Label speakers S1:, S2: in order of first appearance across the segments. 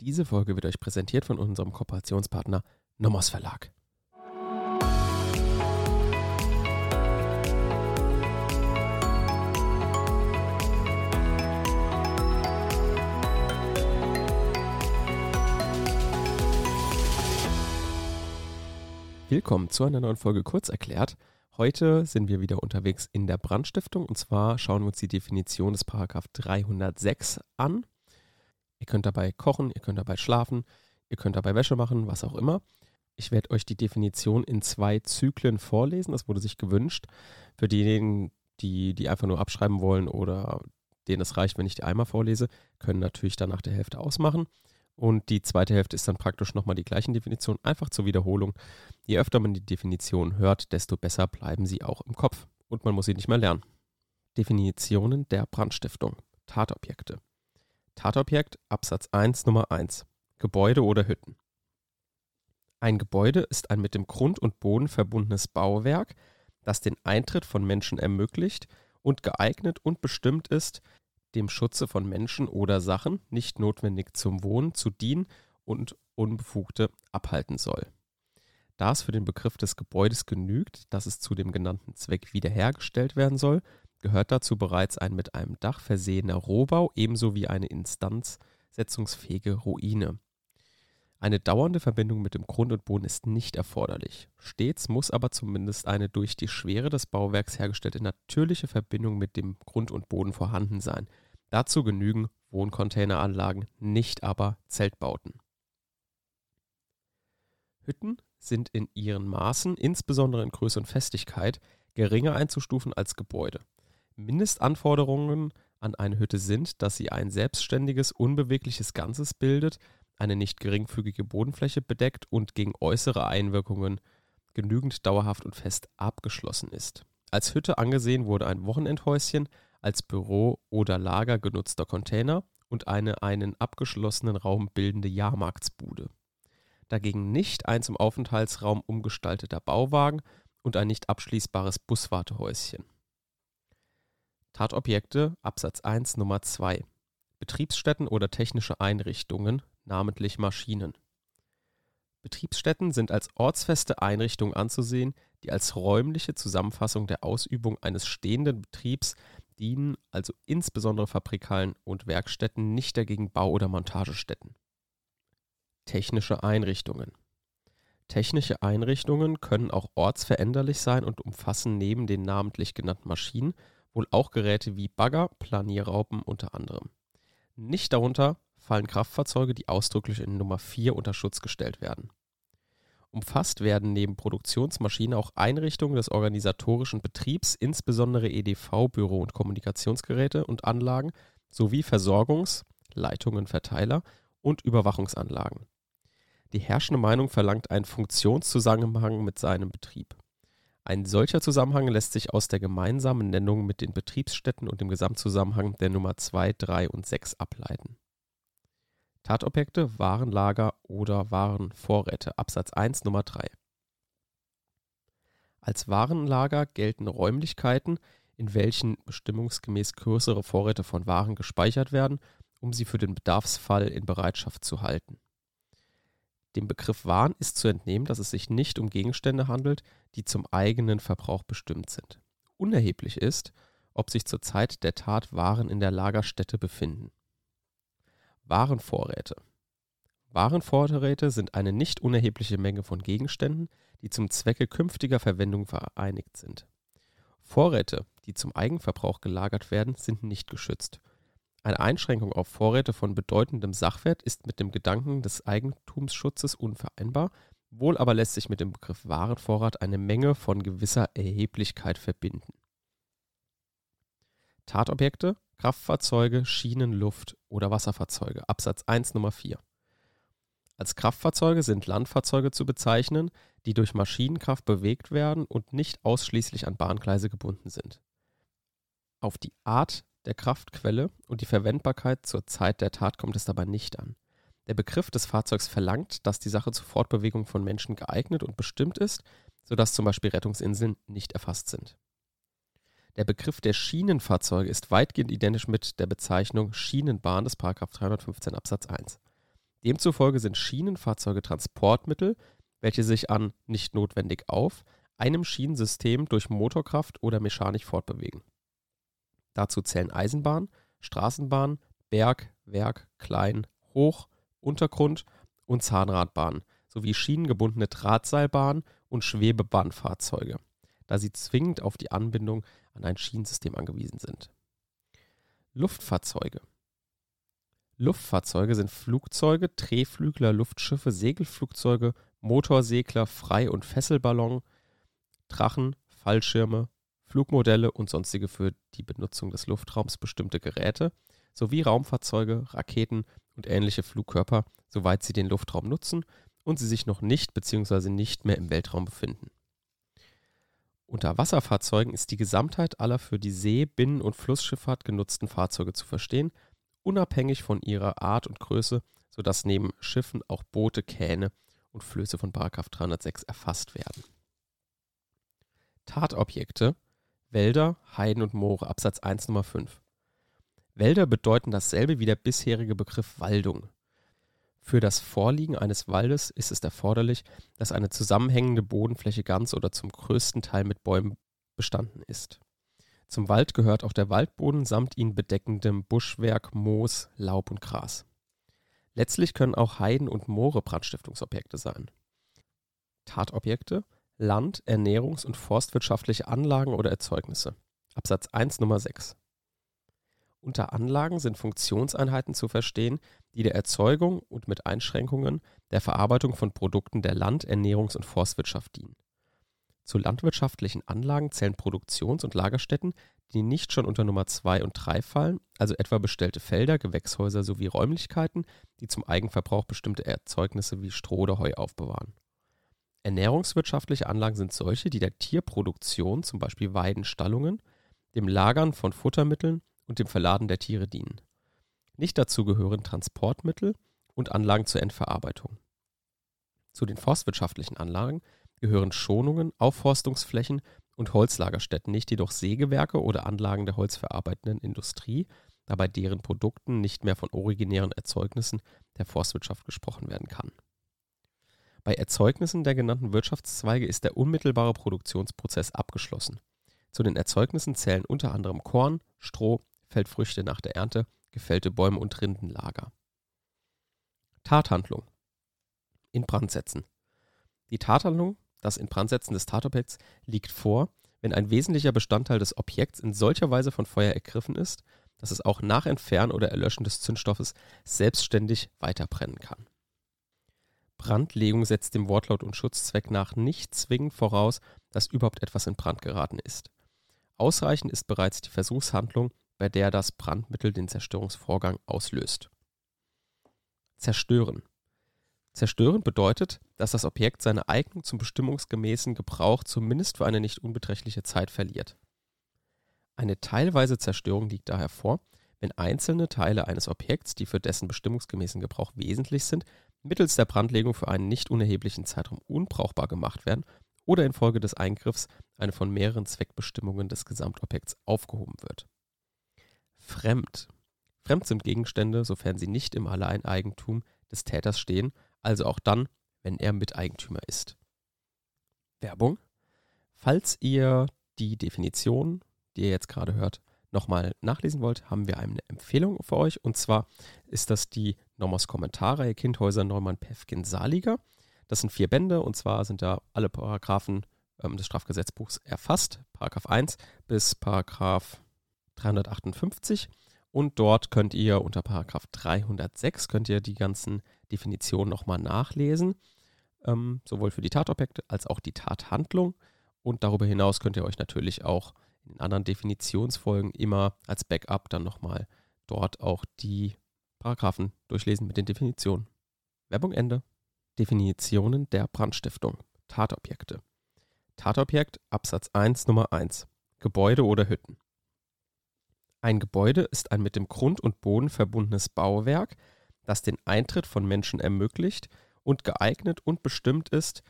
S1: Diese Folge wird euch präsentiert von unserem Kooperationspartner Nomos Verlag. Willkommen zu einer neuen Folge Kurz erklärt. Heute sind wir wieder unterwegs in der Brandstiftung und zwar schauen wir uns die Definition des Paragraph 306 an. Ihr könnt dabei kochen, ihr könnt dabei schlafen, ihr könnt dabei Wäsche machen, was auch immer. Ich werde euch die Definition in zwei Zyklen vorlesen. Das wurde sich gewünscht. Für diejenigen, die die einfach nur abschreiben wollen oder denen es reicht, wenn ich die einmal vorlese, können natürlich dann nach der Hälfte ausmachen. Und die zweite Hälfte ist dann praktisch nochmal die gleichen Definitionen, einfach zur Wiederholung. Je öfter man die Definition hört, desto besser bleiben sie auch im Kopf. Und man muss sie nicht mehr lernen. Definitionen der Brandstiftung. Tatobjekte. Tatobjekt Absatz 1 Nummer 1. Gebäude oder Hütten. Ein Gebäude ist ein mit dem Grund und Boden verbundenes Bauwerk, das den Eintritt von Menschen ermöglicht und geeignet und bestimmt ist, dem Schutze von Menschen oder Sachen, nicht notwendig zum Wohnen, zu dienen und Unbefugte abhalten soll. Da es für den Begriff des Gebäudes genügt, dass es zu dem genannten Zweck wiederhergestellt werden soll, gehört dazu bereits ein mit einem Dach versehener Rohbau ebenso wie eine instanzsetzungsfähige Ruine. Eine dauernde Verbindung mit dem Grund und Boden ist nicht erforderlich. Stets muss aber zumindest eine durch die Schwere des Bauwerks hergestellte natürliche Verbindung mit dem Grund und Boden vorhanden sein. Dazu genügen Wohncontaineranlagen, nicht aber Zeltbauten. Hütten sind in ihren Maßen, insbesondere in Größe und Festigkeit, geringer einzustufen als Gebäude. Mindestanforderungen an eine Hütte sind, dass sie ein selbstständiges, unbewegliches Ganzes bildet, eine nicht geringfügige Bodenfläche bedeckt und gegen äußere Einwirkungen genügend dauerhaft und fest abgeschlossen ist. Als Hütte angesehen wurde ein Wochenendhäuschen, als Büro oder Lager genutzter Container und eine einen abgeschlossenen Raum bildende Jahrmarktsbude. Dagegen nicht ein zum Aufenthaltsraum umgestalteter Bauwagen und ein nicht abschließbares Buswartehäuschen. Tatobjekte Absatz 1 Nummer 2 Betriebsstätten oder technische Einrichtungen, namentlich Maschinen. Betriebsstätten sind als ortsfeste Einrichtungen anzusehen, die als räumliche Zusammenfassung der Ausübung eines stehenden Betriebs dienen, also insbesondere Fabrikalen und Werkstätten, nicht dagegen Bau- oder Montagestätten. Technische Einrichtungen. Technische Einrichtungen können auch ortsveränderlich sein und umfassen neben den namentlich genannten Maschinen wohl auch Geräte wie Bagger, Planierraupen unter anderem. Nicht darunter fallen Kraftfahrzeuge, die ausdrücklich in Nummer 4 unter Schutz gestellt werden. Umfasst werden neben Produktionsmaschinen auch Einrichtungen des organisatorischen Betriebs, insbesondere EDV, Büro- und Kommunikationsgeräte und Anlagen sowie Versorgungs-, Leitungen, Verteiler und Überwachungsanlagen. Die herrschende Meinung verlangt einen Funktionszusammenhang mit seinem Betrieb. Ein solcher Zusammenhang lässt sich aus der gemeinsamen Nennung mit den Betriebsstätten und dem Gesamtzusammenhang der Nummer 2, 3 und 6 ableiten. Tatobjekte, Warenlager oder Warenvorräte. Absatz 1 Nummer 3. Als Warenlager gelten Räumlichkeiten, in welchen bestimmungsgemäß größere Vorräte von Waren gespeichert werden, um sie für den Bedarfsfall in Bereitschaft zu halten. Dem Begriff Waren ist zu entnehmen, dass es sich nicht um Gegenstände handelt, die zum eigenen Verbrauch bestimmt sind. Unerheblich ist, ob sich zur Zeit der Tat Waren in der Lagerstätte befinden. Warenvorräte. Warenvorräte sind eine nicht unerhebliche Menge von Gegenständen, die zum Zwecke künftiger Verwendung vereinigt sind. Vorräte, die zum Eigenverbrauch gelagert werden, sind nicht geschützt. Eine Einschränkung auf Vorräte von bedeutendem Sachwert ist mit dem Gedanken des Eigentumsschutzes unvereinbar, wohl aber lässt sich mit dem Begriff Warenvorrat eine Menge von gewisser Erheblichkeit verbinden. Tatobjekte Kraftfahrzeuge, Schienen, Luft- oder Wasserfahrzeuge. Absatz 1 Nummer 4. Als Kraftfahrzeuge sind Landfahrzeuge zu bezeichnen, die durch Maschinenkraft bewegt werden und nicht ausschließlich an Bahngleise gebunden sind. Auf die Art der Kraftquelle und die Verwendbarkeit zur Zeit der Tat kommt es dabei nicht an. Der Begriff des Fahrzeugs verlangt, dass die Sache zur Fortbewegung von Menschen geeignet und bestimmt ist, sodass zum Beispiel Rettungsinseln nicht erfasst sind. Der Begriff der Schienenfahrzeuge ist weitgehend identisch mit der Bezeichnung Schienenbahn des 315 Absatz 1. Demzufolge sind Schienenfahrzeuge Transportmittel, welche sich an nicht notwendig auf einem Schienensystem durch Motorkraft oder Mechanik fortbewegen. Dazu zählen Eisenbahn, Straßenbahn, Berg, Werk, Klein, Hoch, Untergrund und Zahnradbahn sowie schienengebundene Drahtseilbahn und Schwebebahnfahrzeuge, da sie zwingend auf die Anbindung an ein Schienensystem angewiesen sind. Luftfahrzeuge Luftfahrzeuge sind Flugzeuge, Drehflügler, Luftschiffe, Segelflugzeuge, Motorsegler, Frei- und Fesselballon, Drachen, Fallschirme, Flugmodelle und sonstige für die Benutzung des Luftraums bestimmte Geräte sowie Raumfahrzeuge, Raketen und ähnliche Flugkörper, soweit sie den Luftraum nutzen und sie sich noch nicht bzw. nicht mehr im Weltraum befinden. Unter Wasserfahrzeugen ist die Gesamtheit aller für die See-, Binnen- und Flussschifffahrt genutzten Fahrzeuge zu verstehen, unabhängig von ihrer Art und Größe, sodass neben Schiffen auch Boote, Kähne und Flöße von 306 erfasst werden. Tatobjekte Wälder, Heiden und Moore, Absatz 1 Nummer 5. Wälder bedeuten dasselbe wie der bisherige Begriff Waldung. Für das Vorliegen eines Waldes ist es erforderlich, dass eine zusammenhängende Bodenfläche ganz oder zum größten Teil mit Bäumen bestanden ist. Zum Wald gehört auch der Waldboden samt ihn bedeckendem Buschwerk, Moos, Laub und Gras. Letztlich können auch Heiden und Moore Brandstiftungsobjekte sein. Tatobjekte Land-, Ernährungs- und forstwirtschaftliche Anlagen oder Erzeugnisse. Absatz 1 Nummer 6. Unter Anlagen sind Funktionseinheiten zu verstehen, die der Erzeugung und mit Einschränkungen der Verarbeitung von Produkten der Land-, Ernährungs- und Forstwirtschaft dienen. Zu landwirtschaftlichen Anlagen zählen Produktions- und Lagerstätten, die nicht schon unter Nummer 2 und 3 fallen, also etwa bestellte Felder, Gewächshäuser sowie Räumlichkeiten, die zum Eigenverbrauch bestimmte Erzeugnisse wie Stroh oder Heu aufbewahren. Ernährungswirtschaftliche Anlagen sind solche, die der Tierproduktion, zum Beispiel Weiden, Stallungen, dem Lagern von Futtermitteln und dem Verladen der Tiere dienen. Nicht dazu gehören Transportmittel und Anlagen zur Endverarbeitung. Zu den forstwirtschaftlichen Anlagen gehören Schonungen, Aufforstungsflächen und Holzlagerstätten, nicht jedoch Sägewerke oder Anlagen der holzverarbeitenden Industrie, da bei deren Produkten nicht mehr von originären Erzeugnissen der Forstwirtschaft gesprochen werden kann. Bei Erzeugnissen der genannten Wirtschaftszweige ist der unmittelbare Produktionsprozess abgeschlossen. Zu den Erzeugnissen zählen unter anderem Korn, Stroh, Feldfrüchte nach der Ernte, gefällte Bäume und Rindenlager. Tathandlung. In Brandsätzen. Die Tathandlung, das Inbrandsetzen des Tatobjekts, liegt vor, wenn ein wesentlicher Bestandteil des Objekts in solcher Weise von Feuer ergriffen ist, dass es auch nach Entfernen oder Erlöschen des Zündstoffes selbstständig weiterbrennen kann. Brandlegung setzt dem Wortlaut und Schutzzweck nach nicht zwingend voraus, dass überhaupt etwas in Brand geraten ist. Ausreichend ist bereits die Versuchshandlung, bei der das Brandmittel den Zerstörungsvorgang auslöst. Zerstören. Zerstören bedeutet, dass das Objekt seine Eignung zum bestimmungsgemäßen Gebrauch zumindest für eine nicht unbeträchtliche Zeit verliert. Eine teilweise Zerstörung liegt daher vor, wenn einzelne Teile eines Objekts, die für dessen bestimmungsgemäßen Gebrauch wesentlich sind, mittels der Brandlegung für einen nicht unerheblichen Zeitraum unbrauchbar gemacht werden oder infolge des Eingriffs eine von mehreren Zweckbestimmungen des Gesamtobjekts aufgehoben wird. Fremd. Fremd sind Gegenstände, sofern sie nicht im Alleineigentum des Täters stehen, also auch dann, wenn er Miteigentümer ist. Werbung. Falls ihr die Definition, die ihr jetzt gerade hört, nochmal nachlesen wollt, haben wir eine Empfehlung für euch. Und zwar ist das die Nomos Kommentarreihe Kindhäuser Neumann Pefkin Saliger. Das sind vier Bände und zwar sind da alle Paragraphen ähm, des Strafgesetzbuchs erfasst, Paragraph 1 bis Paragraph 358. Und dort könnt ihr unter Paragraph 306 könnt ihr die ganzen Definitionen nochmal nachlesen, ähm, sowohl für die Tatobjekte als auch die Tathandlung. Und darüber hinaus könnt ihr euch natürlich auch in anderen Definitionsfolgen immer als Backup dann nochmal dort auch die Paragraphen durchlesen mit den Definitionen. Werbung Ende. Definitionen der Brandstiftung. Tatobjekte. Tatobjekt Absatz 1 Nummer 1. Gebäude oder Hütten. Ein Gebäude ist ein mit dem Grund und Boden verbundenes Bauwerk, das den Eintritt von Menschen ermöglicht und geeignet und bestimmt ist,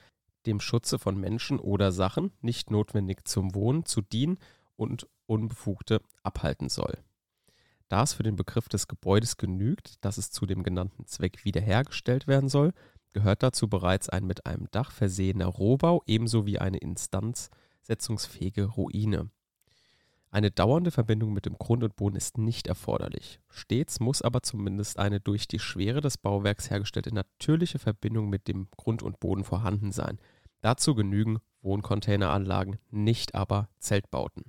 S1: dem Schutze von Menschen oder Sachen, nicht notwendig zum Wohnen, zu dienen und Unbefugte abhalten soll. Da es für den Begriff des Gebäudes genügt, dass es zu dem genannten Zweck wiederhergestellt werden soll, gehört dazu bereits ein mit einem Dach versehener Rohbau ebenso wie eine instanzsetzungsfähige Ruine. Eine dauernde Verbindung mit dem Grund und Boden ist nicht erforderlich. Stets muss aber zumindest eine durch die Schwere des Bauwerks hergestellte natürliche Verbindung mit dem Grund und Boden vorhanden sein. Dazu genügen Wohncontaineranlagen, nicht aber Zeltbauten.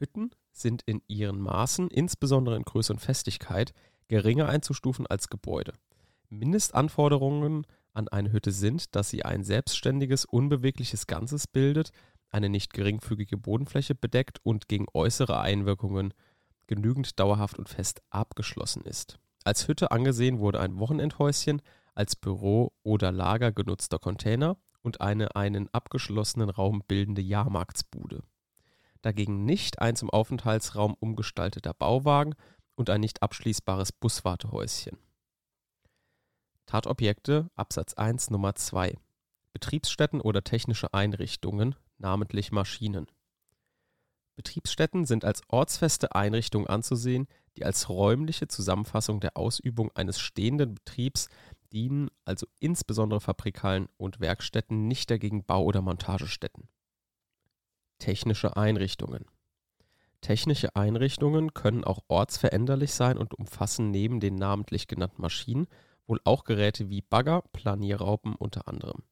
S1: Hütten sind in ihren Maßen, insbesondere in Größe und Festigkeit, geringer einzustufen als Gebäude. Mindestanforderungen an eine Hütte sind, dass sie ein selbstständiges, unbewegliches Ganzes bildet, eine nicht geringfügige Bodenfläche bedeckt und gegen äußere Einwirkungen genügend dauerhaft und fest abgeschlossen ist. Als Hütte angesehen wurde ein Wochenendhäuschen, als Büro oder Lager genutzter Container und eine einen abgeschlossenen Raum bildende Jahrmarktsbude. Dagegen nicht ein zum Aufenthaltsraum umgestalteter Bauwagen und ein nicht abschließbares Buswartehäuschen. Tatobjekte Absatz 1 Nummer 2 Betriebsstätten oder technische Einrichtungen, namentlich Maschinen. Betriebsstätten sind als ortsfeste Einrichtungen anzusehen, die als räumliche Zusammenfassung der Ausübung eines stehenden Betriebs dienen, also insbesondere Fabrikhallen und Werkstätten, nicht dagegen Bau- oder Montagestätten. Technische Einrichtungen. Technische Einrichtungen können auch ortsveränderlich sein und umfassen neben den namentlich genannten Maschinen wohl auch Geräte wie Bagger, Planierraupen unter anderem.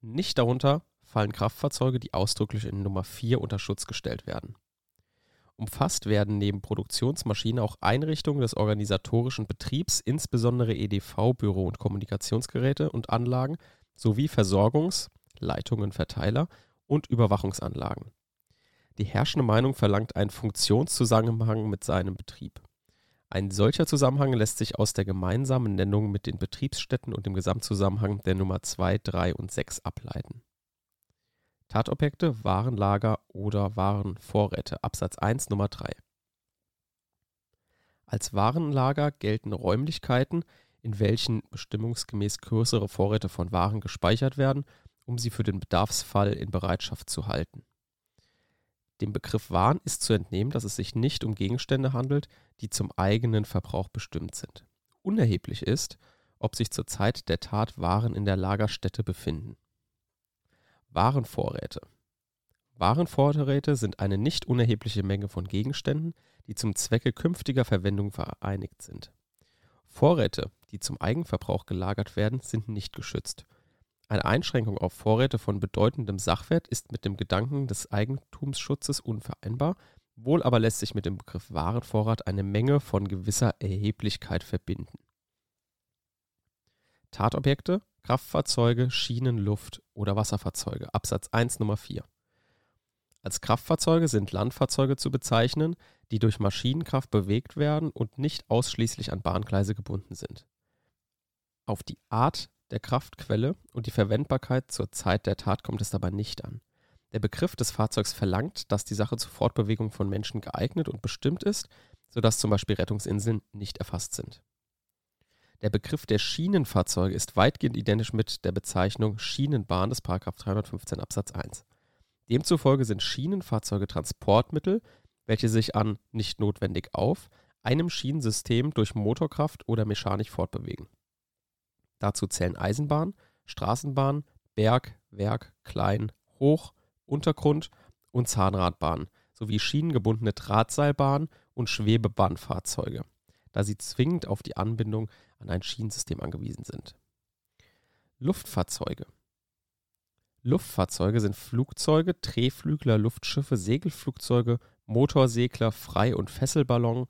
S1: Nicht darunter fallen Kraftfahrzeuge, die ausdrücklich in Nummer 4 unter Schutz gestellt werden. Umfasst werden neben Produktionsmaschinen auch Einrichtungen des organisatorischen Betriebs, insbesondere EDV, Büro- und Kommunikationsgeräte und Anlagen sowie Versorgungs-, Leitungen, Verteiler und Überwachungsanlagen. Die herrschende Meinung verlangt einen Funktionszusammenhang mit seinem Betrieb. Ein solcher Zusammenhang lässt sich aus der gemeinsamen Nennung mit den Betriebsstätten und dem Gesamtzusammenhang der Nummer 2, 3 und 6 ableiten. Tatobjekte, Warenlager oder Warenvorräte Absatz 1 Nummer 3 Als Warenlager gelten Räumlichkeiten, in welchen bestimmungsgemäß größere Vorräte von Waren gespeichert werden, um sie für den Bedarfsfall in Bereitschaft zu halten dem Begriff Waren ist zu entnehmen, dass es sich nicht um Gegenstände handelt, die zum eigenen Verbrauch bestimmt sind. Unerheblich ist, ob sich zur Zeit der Tat Waren in der Lagerstätte befinden. Warenvorräte. Warenvorräte sind eine nicht unerhebliche Menge von Gegenständen, die zum Zwecke künftiger Verwendung vereinigt sind. Vorräte, die zum Eigenverbrauch gelagert werden, sind nicht geschützt eine Einschränkung auf Vorräte von bedeutendem Sachwert ist mit dem Gedanken des Eigentumsschutzes unvereinbar, wohl aber lässt sich mit dem Begriff Warenvorrat eine Menge von gewisser Erheblichkeit verbinden. Tatobjekte, Kraftfahrzeuge, Schienen, Luft- oder Wasserfahrzeuge, Absatz 1 Nummer 4. Als Kraftfahrzeuge sind Landfahrzeuge zu bezeichnen, die durch Maschinenkraft bewegt werden und nicht ausschließlich an Bahngleise gebunden sind. Auf die Art der Kraftquelle und die Verwendbarkeit zur Zeit der Tat kommt es dabei nicht an. Der Begriff des Fahrzeugs verlangt, dass die Sache zur Fortbewegung von Menschen geeignet und bestimmt ist, sodass zum Beispiel Rettungsinseln nicht erfasst sind. Der Begriff der Schienenfahrzeuge ist weitgehend identisch mit der Bezeichnung Schienenbahn des 315 Absatz 1. Demzufolge sind Schienenfahrzeuge Transportmittel, welche sich an nicht notwendig auf einem Schienensystem durch Motorkraft oder Mechanik fortbewegen. Dazu zählen Eisenbahn, Straßenbahn, Berg, Werk, Klein, Hoch, Untergrund und Zahnradbahn sowie schienengebundene Drahtseilbahn und Schwebebahnfahrzeuge, da sie zwingend auf die Anbindung an ein Schienensystem angewiesen sind. Luftfahrzeuge Luftfahrzeuge sind Flugzeuge, Drehflügler, Luftschiffe, Segelflugzeuge, Motorsegler, Frei- und Fesselballon,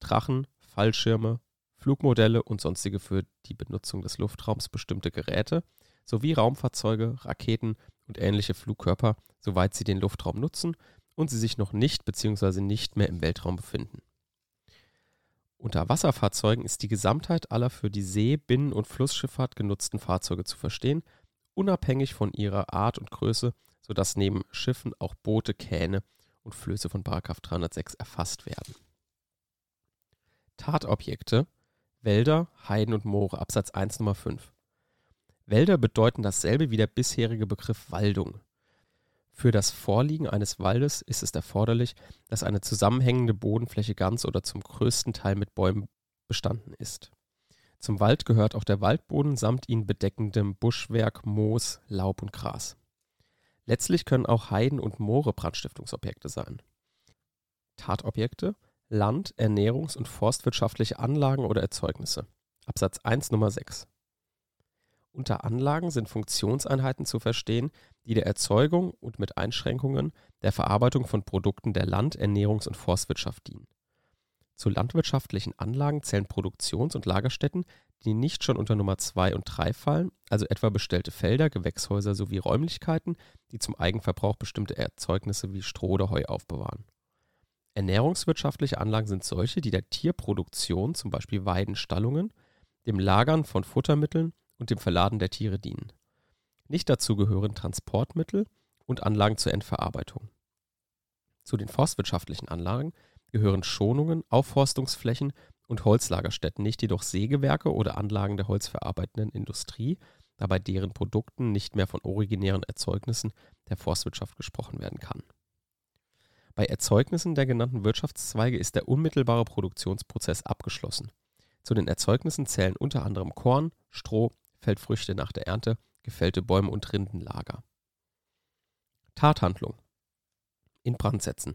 S1: Drachen, Fallschirme, Flugmodelle und sonstige für die Benutzung des Luftraums bestimmte Geräte sowie Raumfahrzeuge, Raketen und ähnliche Flugkörper, soweit sie den Luftraum nutzen und sie sich noch nicht bzw. nicht mehr im Weltraum befinden. Unter Wasserfahrzeugen ist die Gesamtheit aller für die See-, Binnen- und Flussschifffahrt genutzten Fahrzeuge zu verstehen, unabhängig von ihrer Art und Größe, sodass neben Schiffen auch Boote, Kähne und Flöße von 306 erfasst werden. Tatobjekte Wälder, Heiden und Moore, Absatz 1 Nummer 5. Wälder bedeuten dasselbe wie der bisherige Begriff Waldung. Für das Vorliegen eines Waldes ist es erforderlich, dass eine zusammenhängende Bodenfläche ganz oder zum größten Teil mit Bäumen bestanden ist. Zum Wald gehört auch der Waldboden samt ihn bedeckendem Buschwerk, Moos, Laub und Gras. Letztlich können auch Heiden und Moore Brandstiftungsobjekte sein. Tatobjekte, Land-, Ernährungs- und forstwirtschaftliche Anlagen oder Erzeugnisse. Absatz 1 Nummer 6. Unter Anlagen sind Funktionseinheiten zu verstehen, die der Erzeugung und mit Einschränkungen der Verarbeitung von Produkten der Land-, Ernährungs- und Forstwirtschaft dienen. Zu landwirtschaftlichen Anlagen zählen Produktions- und Lagerstätten, die nicht schon unter Nummer 2 und 3 fallen, also etwa bestellte Felder, Gewächshäuser sowie Räumlichkeiten, die zum Eigenverbrauch bestimmte Erzeugnisse wie Stroh oder Heu aufbewahren. Ernährungswirtschaftliche Anlagen sind solche, die der Tierproduktion, zum Beispiel Weiden, Stallungen, dem Lagern von Futtermitteln und dem Verladen der Tiere dienen. Nicht dazu gehören Transportmittel und Anlagen zur Endverarbeitung. Zu den forstwirtschaftlichen Anlagen gehören Schonungen, Aufforstungsflächen und Holzlagerstätten, nicht jedoch Sägewerke oder Anlagen der holzverarbeitenden Industrie, da bei deren Produkten nicht mehr von originären Erzeugnissen der Forstwirtschaft gesprochen werden kann. Bei Erzeugnissen der genannten Wirtschaftszweige ist der unmittelbare Produktionsprozess abgeschlossen. Zu den Erzeugnissen zählen unter anderem Korn, Stroh, Feldfrüchte nach der Ernte, gefällte Bäume und Rindenlager. Tathandlung. In Brand setzen.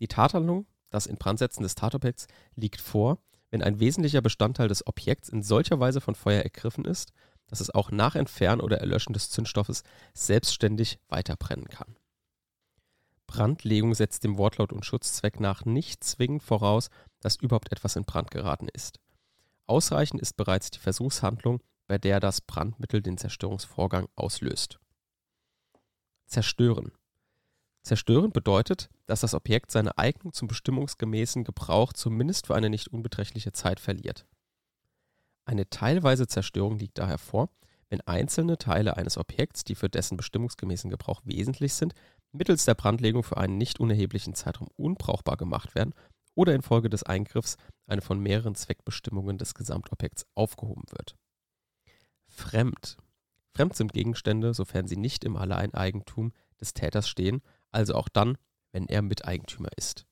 S1: Die Tathandlung, das Inbrandsetzen des Tatobjekts, liegt vor, wenn ein wesentlicher Bestandteil des Objekts in solcher Weise von Feuer ergriffen ist, dass es auch nach Entfernen oder Erlöschen des Zündstoffes selbstständig weiterbrennen kann. Brandlegung setzt dem Wortlaut und Schutzzweck nach nicht zwingend voraus, dass überhaupt etwas in Brand geraten ist. Ausreichend ist bereits die Versuchshandlung, bei der das Brandmittel den Zerstörungsvorgang auslöst. Zerstören. Zerstören bedeutet, dass das Objekt seine Eignung zum bestimmungsgemäßen Gebrauch zumindest für eine nicht unbeträchtliche Zeit verliert. Eine teilweise Zerstörung liegt daher vor, wenn einzelne Teile eines Objekts, die für dessen bestimmungsgemäßen Gebrauch wesentlich sind, mittels der Brandlegung für einen nicht unerheblichen Zeitraum unbrauchbar gemacht werden oder infolge des Eingriffs eine von mehreren Zweckbestimmungen des Gesamtobjekts aufgehoben wird. Fremd. Fremd sind Gegenstände, sofern sie nicht im Alleineigentum des Täters stehen, also auch dann, wenn er Miteigentümer ist.